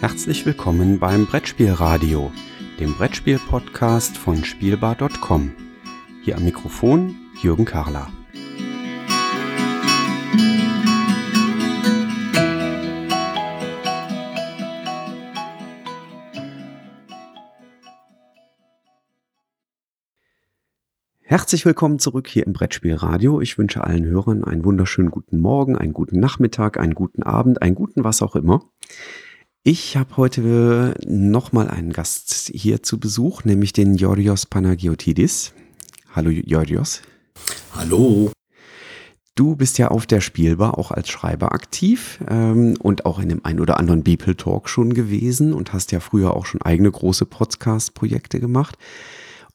Herzlich willkommen beim Brettspielradio, dem Brettspiel-Podcast von Spielbar.com. Hier am Mikrofon Jürgen Karler. Herzlich willkommen zurück hier im Brettspielradio. Ich wünsche allen Hörern einen wunderschönen guten Morgen, einen guten Nachmittag, einen guten Abend, einen guten was auch immer. Ich habe heute nochmal einen Gast hier zu Besuch, nämlich den Yorios Panagiotidis. Hallo Yorios. Hallo. Du bist ja auf der Spielbar auch als Schreiber aktiv ähm, und auch in dem ein oder anderen Beeple Talk schon gewesen und hast ja früher auch schon eigene große Podcast-Projekte gemacht.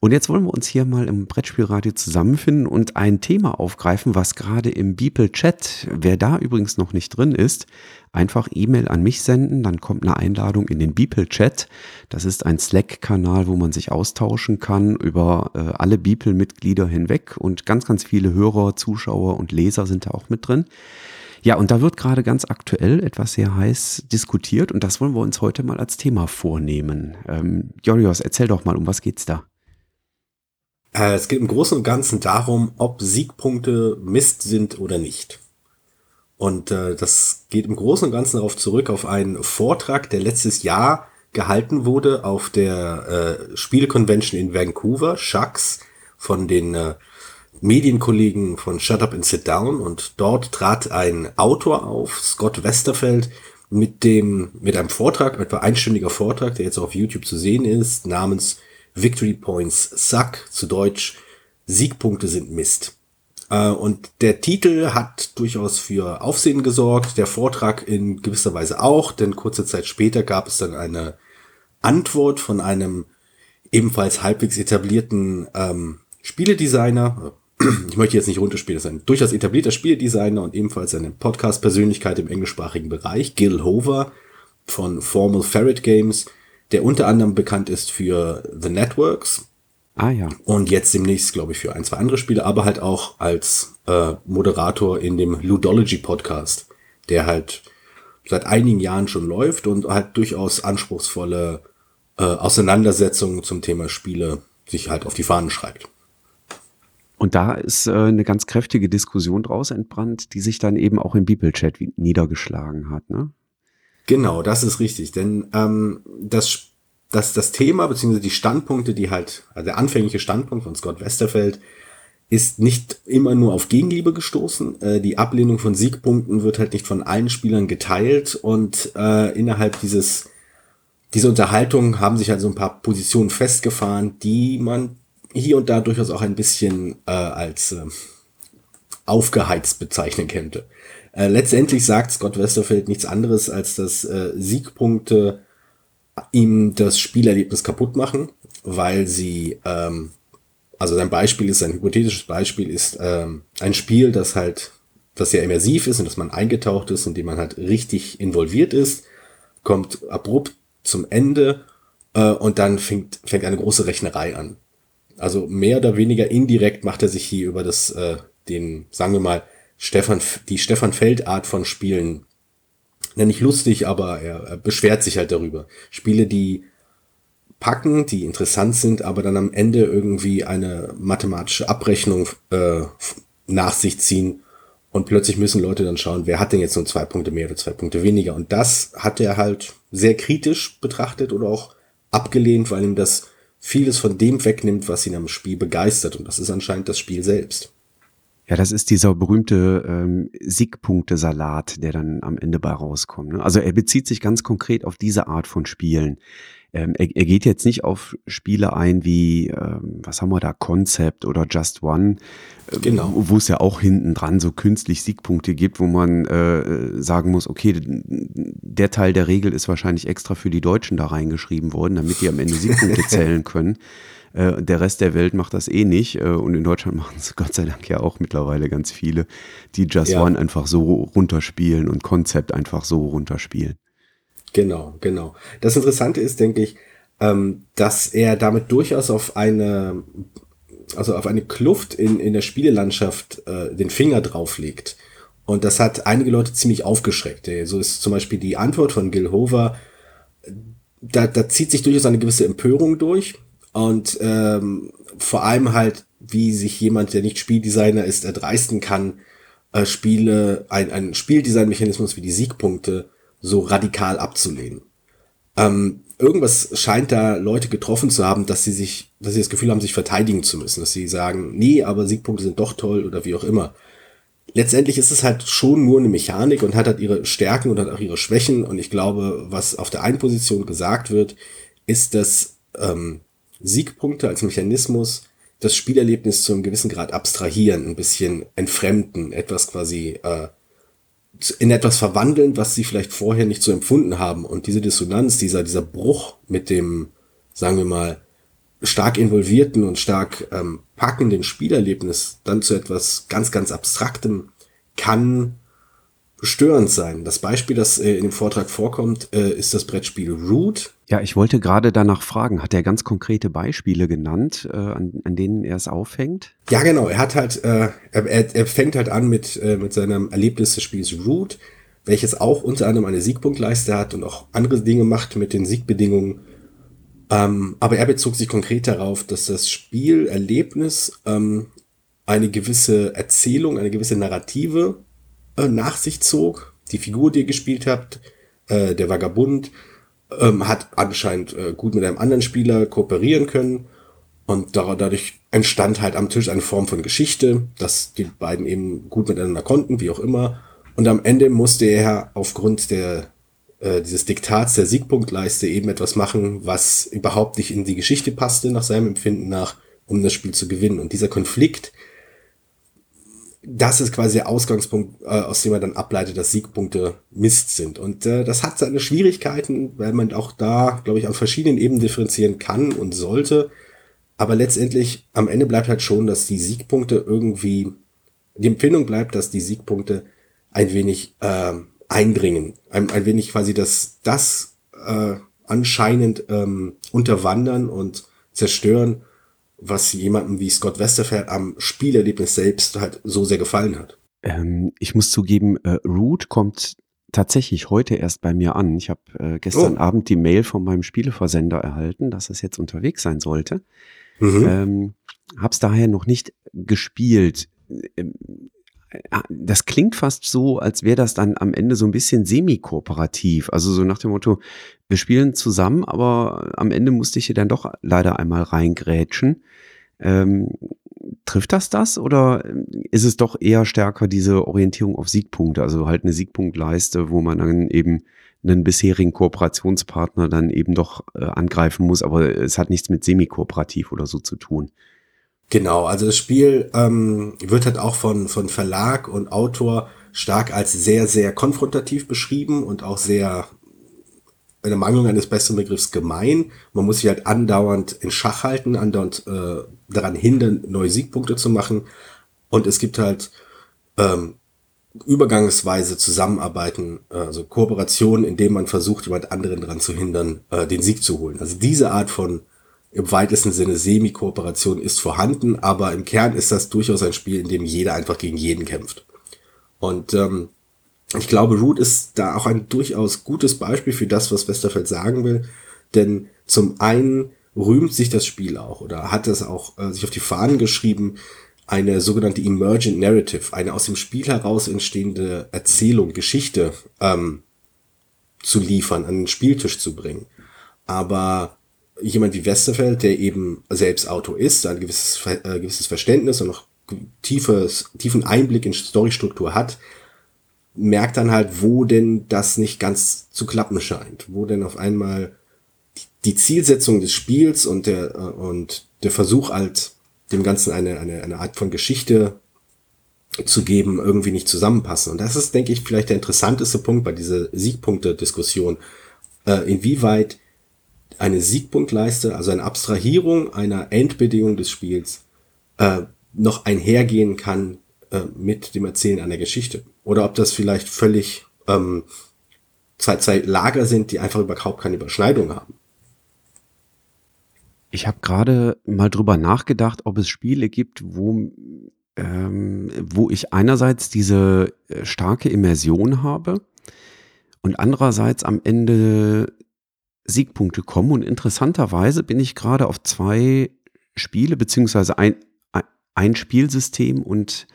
Und jetzt wollen wir uns hier mal im Brettspielradio zusammenfinden und ein Thema aufgreifen, was gerade im Beeple Chat, wer da übrigens noch nicht drin ist, einfach E-Mail an mich senden, dann kommt eine Einladung in den Beeple Chat. Das ist ein Slack-Kanal, wo man sich austauschen kann über äh, alle Beeple-Mitglieder hinweg und ganz, ganz viele Hörer, Zuschauer und Leser sind da auch mit drin. Ja, und da wird gerade ganz aktuell etwas sehr heiß diskutiert und das wollen wir uns heute mal als Thema vornehmen. Ähm, Jorios, erzähl doch mal, um was geht's da? Äh, es geht im Großen und Ganzen darum, ob Siegpunkte Mist sind oder nicht. Und äh, das geht im Großen und Ganzen darauf zurück, auf einen Vortrag, der letztes Jahr gehalten wurde auf der äh, Spieleconvention in Vancouver, Shucks, von den äh, Medienkollegen von Shut Up and Sit Down. Und dort trat ein Autor auf, Scott Westerfeld, mit dem, mit einem Vortrag, etwa einstündiger Vortrag, der jetzt auf YouTube zu sehen ist, namens Victory Points Suck, zu Deutsch Siegpunkte sind Mist. Äh, und der Titel hat durchaus für Aufsehen gesorgt, der Vortrag in gewisser Weise auch, denn kurze Zeit später gab es dann eine Antwort von einem ebenfalls halbwegs etablierten ähm, Spieledesigner. Ich möchte jetzt nicht runterspielen, das ist ein durchaus etablierter Spieledesigner und ebenfalls eine Podcast-Persönlichkeit im englischsprachigen Bereich, Gil Hover von Formal Ferret Games, der unter anderem bekannt ist für The Networks. Ah ja. Und jetzt demnächst, glaube ich, für ein, zwei andere Spiele, aber halt auch als äh, Moderator in dem Ludology Podcast, der halt seit einigen Jahren schon läuft und halt durchaus anspruchsvolle äh, Auseinandersetzungen zum Thema Spiele sich halt auf die Fahnen schreibt. Und da ist äh, eine ganz kräftige Diskussion draus entbrannt, die sich dann eben auch im Bibelchat niedergeschlagen hat, ne? Genau, das ist richtig. Denn ähm, das, das, das Thema, beziehungsweise die Standpunkte, die halt, also der anfängliche Standpunkt von Scott Westerfeld, ist nicht immer nur auf Gegenliebe gestoßen. Äh, die Ablehnung von Siegpunkten wird halt nicht von allen Spielern geteilt und äh, innerhalb dieses dieser Unterhaltung haben sich halt so ein paar Positionen festgefahren, die man hier und da durchaus auch ein bisschen äh, als äh, aufgeheizt bezeichnen könnte. Äh, letztendlich sagt Scott Westerfeld nichts anderes, als dass äh, Siegpunkte ihm das Spielerlebnis kaputt machen, weil sie, ähm, also sein Beispiel ist, ein hypothetisches Beispiel ist ähm, ein Spiel, das halt, das sehr immersiv ist und dass man eingetaucht ist, in dem man halt richtig involviert ist, kommt abrupt zum Ende äh, und dann fängt, fängt eine große Rechnerei an. Also mehr oder weniger indirekt macht er sich hier über das, äh, den, sagen wir mal, Stefan, die Stefan Feld Art von Spielen, nenne ich lustig, aber er, er beschwert sich halt darüber. Spiele, die packen, die interessant sind, aber dann am Ende irgendwie eine mathematische Abrechnung äh, nach sich ziehen und plötzlich müssen Leute dann schauen, wer hat denn jetzt nur zwei Punkte mehr oder zwei Punkte weniger. Und das hat er halt sehr kritisch betrachtet oder auch abgelehnt, weil ihm das vieles von dem wegnimmt, was ihn am Spiel begeistert. Und das ist anscheinend das Spiel selbst. Ja, das ist dieser berühmte ähm, Siegpunktesalat, der dann am Ende bei rauskommt. Ne? Also er bezieht sich ganz konkret auf diese Art von Spielen. Ähm, er, er geht jetzt nicht auf Spiele ein wie, ähm, was haben wir da, Concept oder Just One, äh, genau. wo es ja auch hinten dran so künstlich Siegpunkte gibt, wo man äh, sagen muss, okay, der Teil der Regel ist wahrscheinlich extra für die Deutschen da reingeschrieben worden, damit die am Ende Siegpunkte zählen können. Äh, der Rest der Welt macht das eh nicht. Äh, und in Deutschland machen es Gott sei Dank ja auch mittlerweile ganz viele, die Just ja. One einfach so runterspielen und Konzept einfach so runterspielen. Genau, genau. Das Interessante ist, denke ich, ähm, dass er damit durchaus auf eine, also auf eine Kluft in, in der Spielelandschaft äh, den Finger drauflegt. Und das hat einige Leute ziemlich aufgeschreckt. So ist zum Beispiel die Antwort von Gil Hover da, da zieht sich durchaus eine gewisse Empörung durch und ähm, vor allem halt, wie sich jemand, der nicht Spieldesigner ist, erdreisten kann, äh, Spiele, ein, ein Spieldesignmechanismus wie die Siegpunkte so radikal abzulehnen. Ähm, irgendwas scheint da Leute getroffen zu haben, dass sie sich, dass sie das Gefühl haben, sich verteidigen zu müssen, dass sie sagen, nee, aber Siegpunkte sind doch toll oder wie auch immer. Letztendlich ist es halt schon nur eine Mechanik und hat halt ihre Stärken und hat auch ihre Schwächen. Und ich glaube, was auf der einen Position gesagt wird, ist, dass ähm, Siegpunkte als Mechanismus das Spielerlebnis zu einem gewissen Grad abstrahieren, ein bisschen entfremden, etwas quasi äh, in etwas verwandeln, was sie vielleicht vorher nicht so empfunden haben. Und diese Dissonanz, dieser, dieser Bruch mit dem, sagen wir mal, stark involvierten und stark ähm, packenden Spielerlebnis dann zu etwas ganz, ganz Abstraktem kann störend sein. Das Beispiel, das äh, in dem Vortrag vorkommt, äh, ist das Brettspiel Root. Ja, ich wollte gerade danach fragen, hat er ganz konkrete Beispiele genannt, äh, an, an denen er es aufhängt? Ja, genau. Er hat halt, äh, er, er fängt halt an mit, äh, mit seinem Erlebnis des Spiels Root, welches auch unter anderem eine Siegpunktleiste hat und auch andere Dinge macht mit den Siegbedingungen. Ähm, aber er bezog sich konkret darauf, dass das Spielerlebnis ähm, eine gewisse Erzählung, eine gewisse Narrative äh, nach sich zog. Die Figur, die ihr gespielt habt, äh, der Vagabund, ähm, hat anscheinend äh, gut mit einem anderen Spieler kooperieren können. Und dadurch entstand halt am Tisch eine Form von Geschichte, dass die beiden eben gut miteinander konnten, wie auch immer. Und am Ende musste er aufgrund der, äh, dieses Diktats der Siegpunktleiste eben etwas machen, was überhaupt nicht in die Geschichte passte, nach seinem Empfinden nach, um das Spiel zu gewinnen. Und dieser Konflikt, das ist quasi der Ausgangspunkt, äh, aus dem man dann ableitet, dass Siegpunkte Mist sind. Und äh, das hat seine Schwierigkeiten, weil man auch da, glaube ich, auf verschiedenen Ebenen differenzieren kann und sollte. Aber letztendlich, am Ende bleibt halt schon, dass die Siegpunkte irgendwie, die Empfindung bleibt, dass die Siegpunkte ein wenig äh, eindringen. Ein, ein wenig quasi das, das äh, anscheinend ähm, unterwandern und zerstören, was jemandem wie Scott Westerfeld am Spielerlebnis selbst halt so sehr gefallen hat. Ähm, ich muss zugeben, äh, Root kommt tatsächlich heute erst bei mir an. Ich habe äh, gestern oh. Abend die Mail von meinem Spieleversender erhalten, dass es jetzt unterwegs sein sollte. Mhm. Ähm, hab's daher noch nicht gespielt. Ähm, äh, das klingt fast so, als wäre das dann am Ende so ein bisschen semi-kooperativ. Also so nach dem Motto, wir spielen zusammen, aber am Ende musste ich hier dann doch leider einmal reingrätschen. Ähm, trifft das das oder ist es doch eher stärker diese Orientierung auf Siegpunkte, also halt eine Siegpunktleiste, wo man dann eben einen bisherigen Kooperationspartner dann eben doch äh, angreifen muss, aber es hat nichts mit semi-kooperativ oder so zu tun. Genau, also das Spiel ähm, wird halt auch von, von Verlag und Autor stark als sehr, sehr konfrontativ beschrieben und auch sehr, in der Mangelung eines besseren Begriffs, gemein. Man muss sich halt andauernd in Schach halten, andauernd äh, daran hindern, neue Siegpunkte zu machen. Und es gibt halt ähm, übergangsweise Zusammenarbeiten, also Kooperationen, indem man versucht, jemand anderen daran zu hindern, äh, den Sieg zu holen. Also diese Art von im weitesten Sinne Semi-Kooperation ist vorhanden, aber im Kern ist das durchaus ein Spiel, in dem jeder einfach gegen jeden kämpft. Und ähm, ich glaube, Root ist da auch ein durchaus gutes Beispiel für das, was Westerfeld sagen will. Denn zum einen rühmt sich das Spiel auch oder hat es auch äh, sich auf die Fahnen geschrieben, eine sogenannte Emergent Narrative, eine aus dem Spiel heraus entstehende Erzählung, Geschichte ähm, zu liefern, an den Spieltisch zu bringen. Aber jemand wie Westerfeld, der eben selbst Autor ist, ein gewisses, äh, gewisses Verständnis und noch tiefes, tiefen Einblick in Storystruktur hat, merkt dann halt, wo denn das nicht ganz zu klappen scheint, wo denn auf einmal die Zielsetzung des Spiels und der, äh, und der Versuch halt, dem Ganzen eine, eine, eine Art von Geschichte zu geben, irgendwie nicht zusammenpassen. Und das ist, denke ich, vielleicht der interessanteste Punkt bei dieser Siegpunkte-Diskussion. Äh, inwieweit eine Siegpunktleiste, also eine Abstrahierung einer Endbedingung des Spiels, äh, noch einhergehen kann äh, mit dem Erzählen einer Geschichte. Oder ob das vielleicht völlig ähm, zwei, zwei Lager sind, die einfach überhaupt keine Überschneidung haben. Ich habe gerade mal drüber nachgedacht, ob es Spiele gibt, wo, ähm, wo ich einerseits diese äh, starke Immersion habe und andererseits am Ende Siegpunkte kommen und interessanterweise bin ich gerade auf zwei Spiele beziehungsweise ein, ein Spielsystem und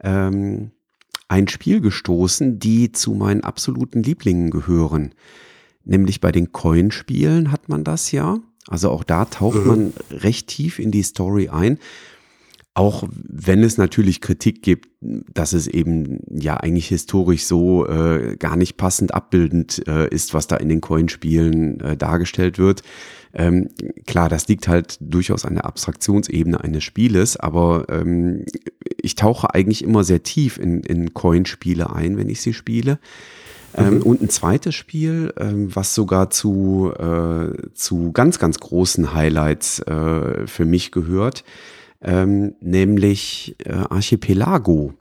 ähm, ein Spiel gestoßen, die zu meinen absoluten Lieblingen gehören. Nämlich bei den Coinspielen hat man das ja. Also auch da taucht mhm. man recht tief in die Story ein. Auch wenn es natürlich Kritik gibt, dass es eben ja eigentlich historisch so äh, gar nicht passend abbildend äh, ist, was da in den Coinspielen äh, dargestellt wird. Ähm, klar, das liegt halt durchaus an der Abstraktionsebene eines Spieles, aber ähm, ich tauche eigentlich immer sehr tief in, in Coinspiele ein, wenn ich sie spiele. Ähm, mhm. und ein zweites Spiel, ähm, was sogar zu, äh, zu ganz, ganz großen Highlights äh, für mich gehört, ähm, nämlich äh, Archipelago.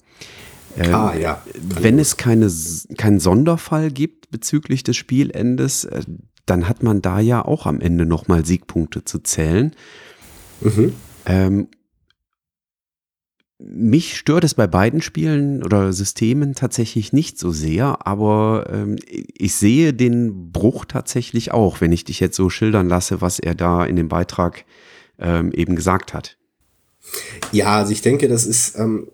Ähm, ah, ja. Wenn es keine, keinen Sonderfall gibt bezüglich des Spielendes, äh, dann hat man da ja auch am Ende nochmal Siegpunkte zu zählen. Mhm. Ähm, mich stört es bei beiden Spielen oder Systemen tatsächlich nicht so sehr, aber ähm, ich sehe den Bruch tatsächlich auch, wenn ich dich jetzt so schildern lasse, was er da in dem Beitrag ähm, eben gesagt hat. Ja, also ich denke, das ist, ähm,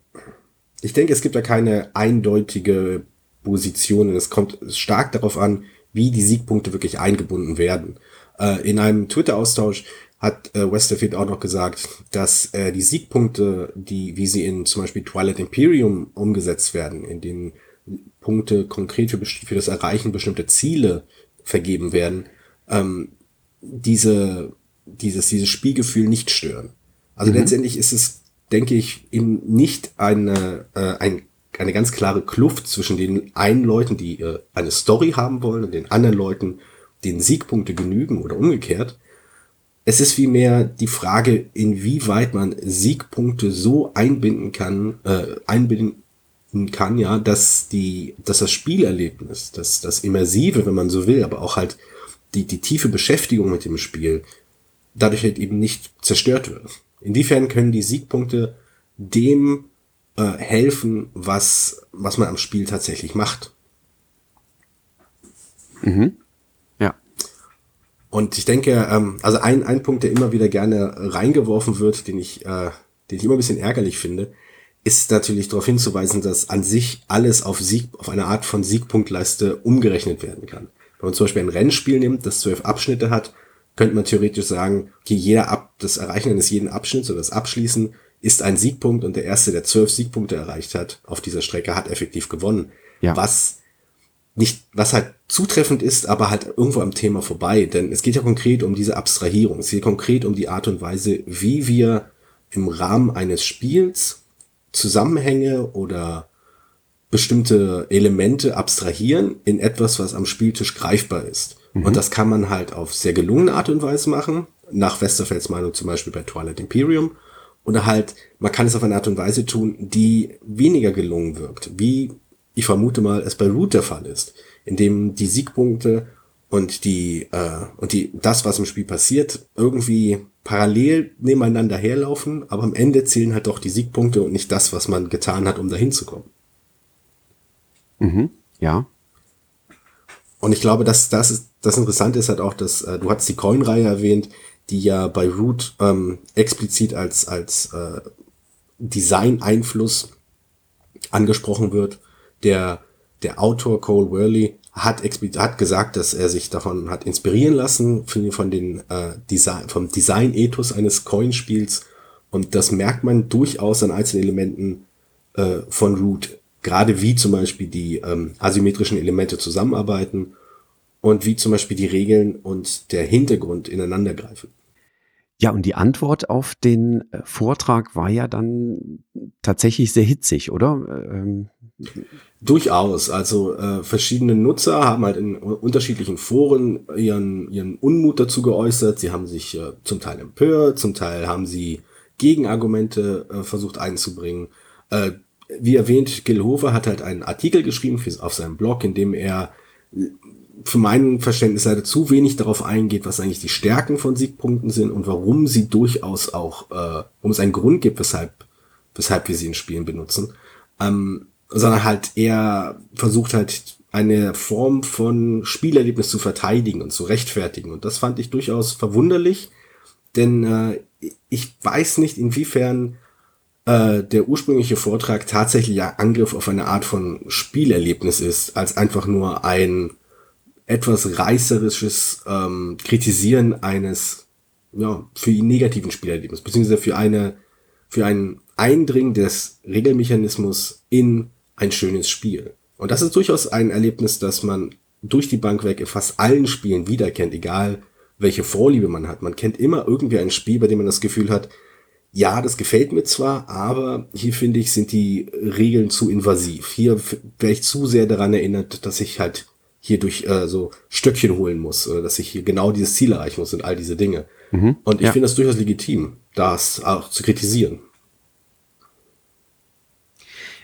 ich denke, es gibt da keine eindeutige Position. Es kommt stark darauf an, wie die Siegpunkte wirklich eingebunden werden. Äh, in einem Twitter-Austausch hat äh, Westerfield auch noch gesagt, dass äh, die Siegpunkte, die, wie sie in zum Beispiel Twilight Imperium umgesetzt werden, in denen Punkte konkret für, für das Erreichen bestimmter Ziele vergeben werden, ähm, diese, dieses, dieses Spielgefühl nicht stören. Also mhm. letztendlich ist es, denke ich, eben nicht eine, äh, ein, eine ganz klare Kluft zwischen den einen Leuten, die äh, eine Story haben wollen und den anderen Leuten, denen Siegpunkte genügen oder umgekehrt. Es ist vielmehr die Frage, inwieweit man Siegpunkte so einbinden kann, äh, einbinden kann, ja, dass die, dass das Spielerlebnis, dass das Immersive, wenn man so will, aber auch halt die, die tiefe Beschäftigung mit dem Spiel dadurch halt eben nicht zerstört wird. Inwiefern können die Siegpunkte dem äh, helfen, was, was man am Spiel tatsächlich macht? Mhm. Ja. Und ich denke, ähm, also ein, ein Punkt, der immer wieder gerne reingeworfen wird, den ich, äh, den ich immer ein bisschen ärgerlich finde, ist natürlich darauf hinzuweisen, dass an sich alles auf Sieg, auf eine Art von Siegpunktleiste umgerechnet werden kann. Wenn man zum Beispiel ein Rennspiel nimmt, das zwölf Abschnitte hat, könnte man theoretisch sagen, okay, jeder Ab das Erreichen eines jeden Abschnitts oder das Abschließen ist ein Siegpunkt und der erste, der zwölf Siegpunkte erreicht hat auf dieser Strecke, hat effektiv gewonnen. Ja. Was nicht, was halt zutreffend ist, aber halt irgendwo am Thema vorbei. Denn es geht ja konkret um diese Abstrahierung. Es geht konkret um die Art und Weise, wie wir im Rahmen eines Spiels Zusammenhänge oder bestimmte Elemente abstrahieren in etwas, was am Spieltisch greifbar ist. Mhm. Und das kann man halt auf sehr gelungene Art und Weise machen, nach Westerfelds Meinung zum Beispiel bei Twilight Imperium. Oder halt, man kann es auf eine Art und Weise tun, die weniger gelungen wirkt, wie ich vermute mal es bei Root der Fall ist, indem die Siegpunkte und die äh, und die das, was im Spiel passiert, irgendwie parallel nebeneinander herlaufen, aber am Ende zählen halt doch die Siegpunkte und nicht das, was man getan hat, um dahin zu kommen. Mhm, ja. Und ich glaube, dass das ist, das Interessante ist halt auch, dass äh, du hast die Coin-Reihe erwähnt, die ja bei Root ähm, explizit als als äh, Design-Einfluss angesprochen wird. Der der Autor Cole Worley hat hat gesagt, dass er sich davon hat inspirieren lassen von, von den äh, Design vom Design-Ethos eines Coin-Spiels. Und das merkt man durchaus an einzelnen Elementen äh, von Root. Gerade wie zum Beispiel die ähm, asymmetrischen Elemente zusammenarbeiten und wie zum Beispiel die Regeln und der Hintergrund ineinander greifen. Ja, und die Antwort auf den äh, Vortrag war ja dann tatsächlich sehr hitzig, oder? Ähm Durchaus. Also äh, verschiedene Nutzer haben halt in unterschiedlichen Foren ihren, ihren Unmut dazu geäußert. Sie haben sich äh, zum Teil empört, zum Teil haben sie Gegenargumente äh, versucht einzubringen. Äh, wie erwähnt, Gil Hofer hat halt einen Artikel geschrieben für, auf seinem Blog, in dem er für mein Verständnis leider zu wenig darauf eingeht, was eigentlich die Stärken von Siegpunkten sind und warum sie durchaus auch, äh, warum es einen Grund gibt, weshalb, weshalb wir sie in Spielen benutzen, ähm, sondern halt eher versucht halt eine Form von Spielerlebnis zu verteidigen und zu rechtfertigen. Und das fand ich durchaus verwunderlich, denn äh, ich weiß nicht, inwiefern äh, der ursprüngliche Vortrag tatsächlich ein Angriff auf eine Art von Spielerlebnis ist, als einfach nur ein etwas reißerisches ähm, Kritisieren eines ja, für ihn negativen Spielerlebnis, beziehungsweise für eine für ein Eindringen des Regelmechanismus in ein schönes Spiel. Und das ist durchaus ein Erlebnis, das man durch die Bank weg in fast allen Spielen wiederkennt, egal welche Vorliebe man hat. Man kennt immer irgendwie ein Spiel, bei dem man das Gefühl hat, ja, das gefällt mir zwar, aber hier finde ich, sind die Regeln zu invasiv. Hier wäre ich zu sehr daran erinnert, dass ich halt hier durch äh, so Stöckchen holen muss oder dass ich hier genau dieses Ziel erreichen muss und all diese Dinge. Mhm, und ich ja. finde das durchaus legitim, das auch zu kritisieren.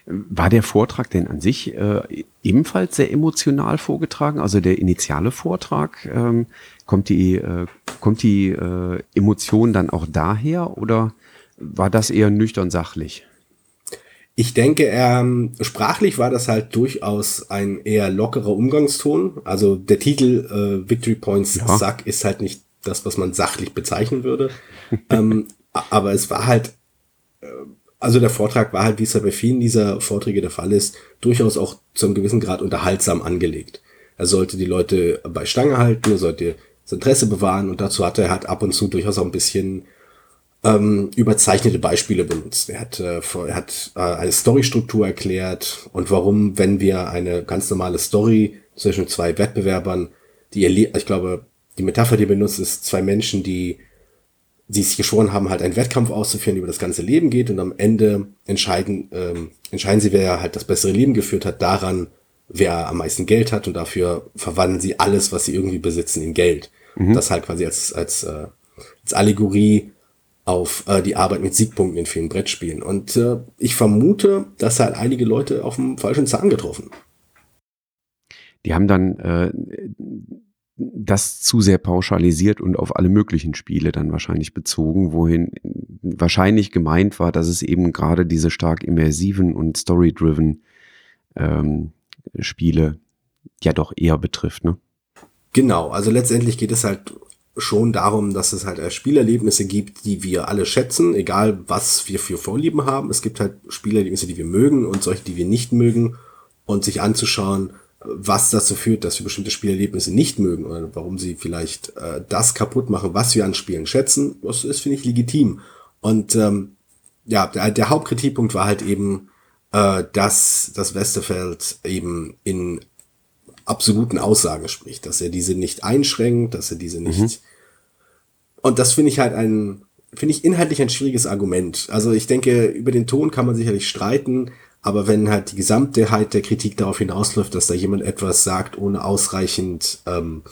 War der Vortrag denn an sich äh, ebenfalls sehr emotional vorgetragen? Also der initiale Vortrag, ähm, kommt die, äh, kommt die äh, Emotion dann auch daher oder war das eher nüchtern sachlich? Ich denke, ähm, sprachlich war das halt durchaus ein eher lockerer Umgangston. Also der Titel äh, Victory Points ja. Suck ist halt nicht das, was man sachlich bezeichnen würde. ähm, aber es war halt, äh, also der Vortrag war halt, wie es ja bei vielen dieser Vorträge der Fall ist, durchaus auch zu einem gewissen Grad unterhaltsam angelegt. Er sollte die Leute bei Stange halten, er sollte das Interesse bewahren und dazu hat er halt ab und zu durchaus auch ein bisschen ähm, überzeichnete Beispiele benutzt. Er hat, äh, er hat äh, eine Storystruktur erklärt und warum, wenn wir eine ganz normale Story zwischen zwei Wettbewerbern, die ihr, ich glaube, die Metapher, die er benutzt, ist zwei Menschen, die, die sich geschworen haben, halt einen Wettkampf auszuführen, über das ganze Leben geht und am Ende entscheiden, ähm, entscheiden sie, wer halt das bessere Leben geführt hat, daran, wer am meisten Geld hat und dafür verwandeln sie alles, was sie irgendwie besitzen, in Geld. Mhm. Das halt quasi als, als, äh, als Allegorie auf äh, die Arbeit mit Siegpunkten in vielen Brettspielen. Und äh, ich vermute, dass halt einige Leute auf dem falschen Zahn getroffen. Die haben dann äh, das zu sehr pauschalisiert und auf alle möglichen Spiele dann wahrscheinlich bezogen, wohin wahrscheinlich gemeint war, dass es eben gerade diese stark immersiven und story-driven ähm, Spiele ja doch eher betrifft, ne? Genau, also letztendlich geht es halt schon darum, dass es halt Spielerlebnisse gibt, die wir alle schätzen, egal was wir für Vorlieben haben. Es gibt halt Spielerlebnisse, die wir mögen und solche, die wir nicht mögen und sich anzuschauen, was dazu führt, dass wir bestimmte Spielerlebnisse nicht mögen oder warum sie vielleicht äh, das kaputt machen, was wir an Spielen schätzen, das ist, finde ich, legitim. Und ähm, ja, der, der Hauptkritikpunkt war halt eben, äh, dass das Westerfeld eben in absoluten Aussagen spricht, dass er diese nicht einschränkt, dass er diese nicht. Mhm. Und das finde ich halt ein, finde ich inhaltlich ein schwieriges Argument. Also ich denke, über den Ton kann man sicherlich streiten, aber wenn halt die Gesamtheit der Kritik darauf hinausläuft, dass da jemand etwas sagt, ohne ausreichend ähm,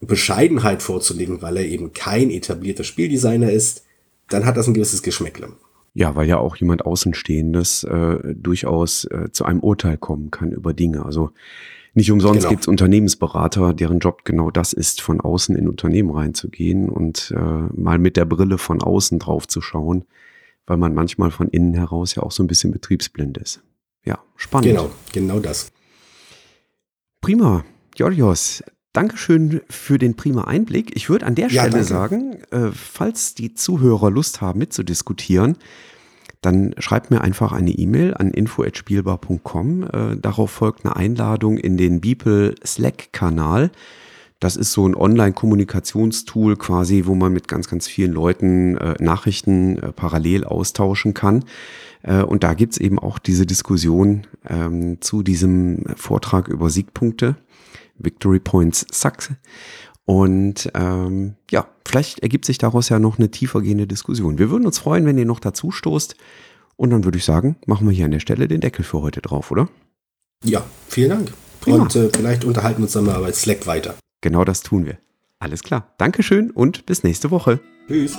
Bescheidenheit vorzulegen, weil er eben kein etablierter Spieldesigner ist, dann hat das ein gewisses Geschmäckle. Ja, weil ja auch jemand Außenstehendes äh, durchaus äh, zu einem Urteil kommen kann über Dinge. Also nicht umsonst genau. gibt es Unternehmensberater, deren Job genau das ist, von außen in Unternehmen reinzugehen und äh, mal mit der Brille von außen drauf zu schauen, weil man manchmal von innen heraus ja auch so ein bisschen betriebsblind ist. Ja, spannend. Genau, genau das. Prima. Georgios, Dankeschön für den prima Einblick. Ich würde an der Stelle ja, sagen, äh, falls die Zuhörer Lust haben mitzudiskutieren, dann schreibt mir einfach eine E-Mail an info@spielbar.com. Äh, darauf folgt eine Einladung in den Beeple Slack-Kanal. Das ist so ein Online-Kommunikationstool quasi, wo man mit ganz, ganz vielen Leuten äh, Nachrichten äh, parallel austauschen kann. Äh, und da gibt's eben auch diese Diskussion ähm, zu diesem Vortrag über Siegpunkte. Victory Points Sucks. Und ähm, ja, vielleicht ergibt sich daraus ja noch eine tiefergehende Diskussion. Wir würden uns freuen, wenn ihr noch dazu stoßt. Und dann würde ich sagen, machen wir hier an der Stelle den Deckel für heute drauf, oder? Ja, vielen Dank. Prima. Und äh, vielleicht unterhalten wir uns dann mal bei Slack weiter. Genau das tun wir. Alles klar. Dankeschön und bis nächste Woche. Tschüss.